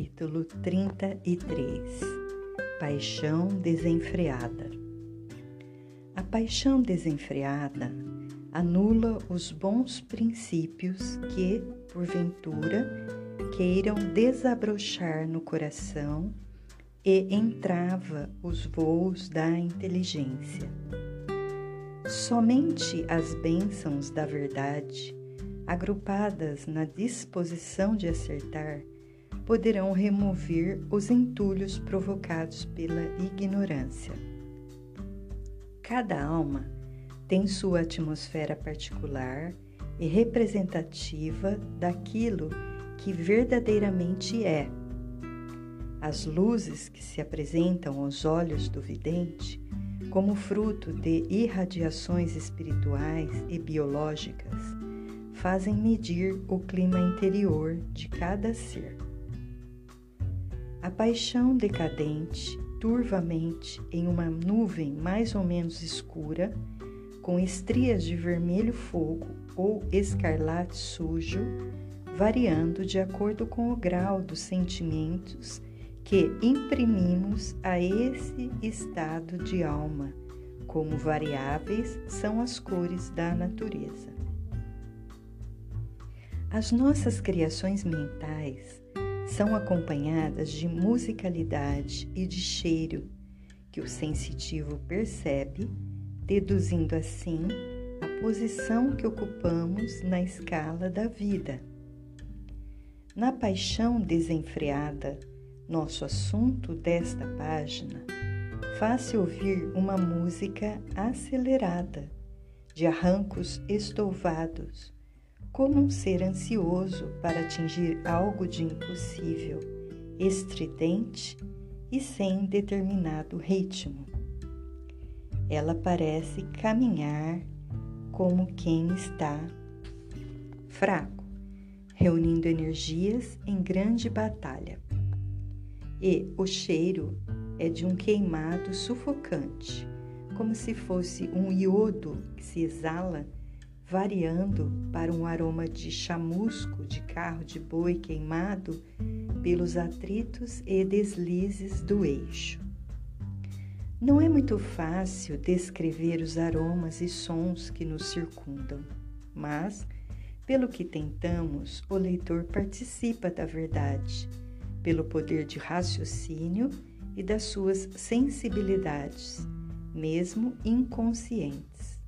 Capítulo 33 Paixão desenfreada A paixão desenfreada anula os bons princípios que, porventura, queiram desabrochar no coração e entrava os voos da inteligência. Somente as bênçãos da verdade, agrupadas na disposição de acertar, poderão remover os entulhos provocados pela ignorância. Cada alma tem sua atmosfera particular e representativa daquilo que verdadeiramente é. As luzes que se apresentam aos olhos do vidente, como fruto de irradiações espirituais e biológicas, fazem medir o clima interior de cada ser. A paixão decadente, turvamente em uma nuvem mais ou menos escura, com estrias de vermelho fogo ou escarlate sujo, variando de acordo com o grau dos sentimentos que imprimimos a esse estado de alma, como variáveis são as cores da natureza. As nossas criações mentais são acompanhadas de musicalidade e de cheiro que o sensitivo percebe, deduzindo assim a posição que ocupamos na escala da vida. Na paixão desenfreada, nosso assunto desta página, faz-se ouvir uma música acelerada, de arrancos estouvados como um ser ansioso para atingir algo de impossível, estridente e sem determinado ritmo. Ela parece caminhar como quem está fraco, reunindo energias em grande batalha. E o cheiro é de um queimado sufocante, como se fosse um iodo que se exala variando para um aroma de chamusco de carro de boi queimado pelos atritos e deslizes do eixo. Não é muito fácil descrever os aromas e sons que nos circundam, mas, pelo que tentamos, o leitor participa da verdade, pelo poder de raciocínio e das suas sensibilidades, mesmo inconscientes.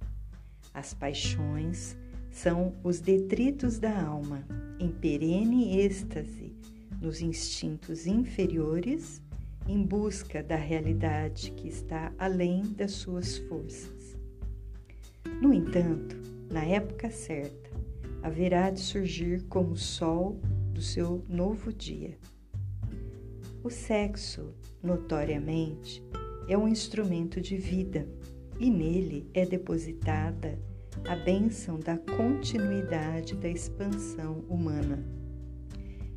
As paixões são os detritos da alma, em perene êxtase nos instintos inferiores, em busca da realidade que está além das suas forças. No entanto, na época certa, haverá de surgir como o sol do seu novo dia. O sexo, notoriamente, é um instrumento de vida e nele é depositada a bênção da continuidade da expansão humana.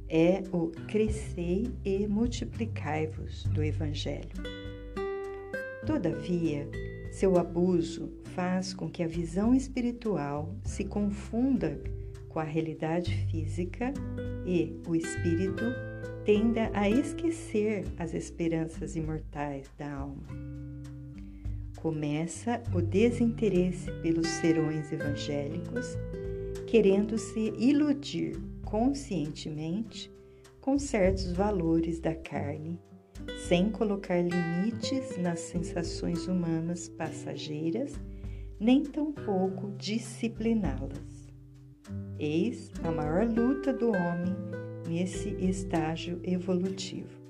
É o crescei e multiplicai-vos do Evangelho. Todavia, seu abuso faz com que a visão espiritual se confunda com a realidade física e o espírito tenda a esquecer as esperanças imortais da alma começa o desinteresse pelos serões evangélicos, querendo se iludir conscientemente com certos valores da carne, sem colocar limites nas sensações humanas passageiras, nem tampouco discipliná-las. Eis a maior luta do homem nesse estágio evolutivo: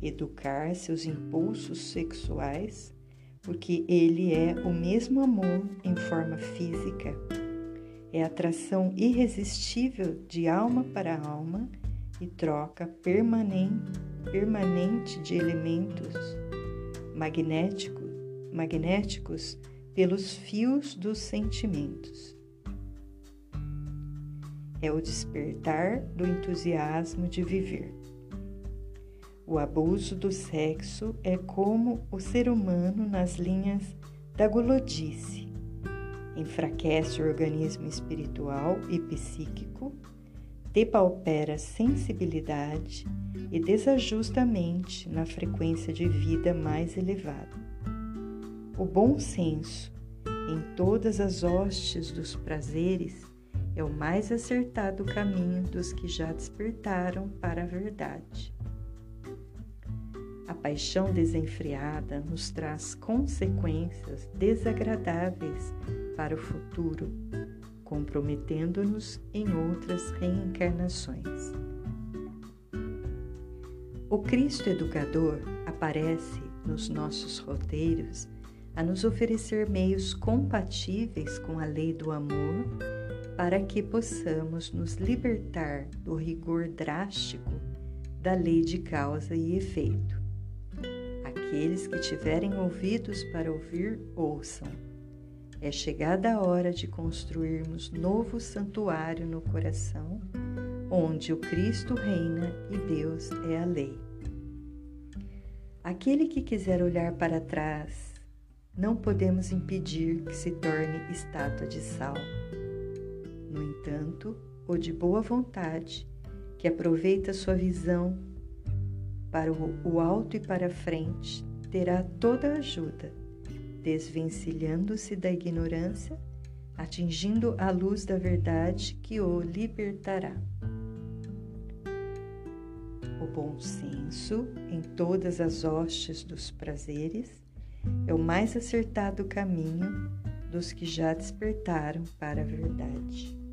educar seus impulsos sexuais porque ele é o mesmo amor em forma física. É atração irresistível de alma para alma e troca permanente, de elementos magnético, magnéticos pelos fios dos sentimentos. É o despertar do entusiasmo de viver. O abuso do sexo é como o ser humano nas linhas da gulodice. Enfraquece o organismo espiritual e psíquico, depaupera sensibilidade e desajusta a mente na frequência de vida mais elevada. O bom senso em todas as hostes dos prazeres é o mais acertado caminho dos que já despertaram para a verdade. A paixão desenfreada nos traz consequências desagradáveis para o futuro, comprometendo-nos em outras reencarnações. O Cristo Educador aparece nos nossos roteiros a nos oferecer meios compatíveis com a lei do amor para que possamos nos libertar do rigor drástico da lei de causa e efeito. Aqueles que tiverem ouvidos para ouvir, ouçam. É chegada a hora de construirmos novo santuário no coração, onde o Cristo reina e Deus é a lei. Aquele que quiser olhar para trás, não podemos impedir que se torne estátua de sal. No entanto, o de boa vontade, que aproveita sua visão para o alto e para a frente, terá toda a ajuda desvencilhando-se da ignorância, atingindo a luz da verdade que o libertará. O bom senso em todas as hostes dos prazeres é o mais acertado caminho dos que já despertaram para a verdade.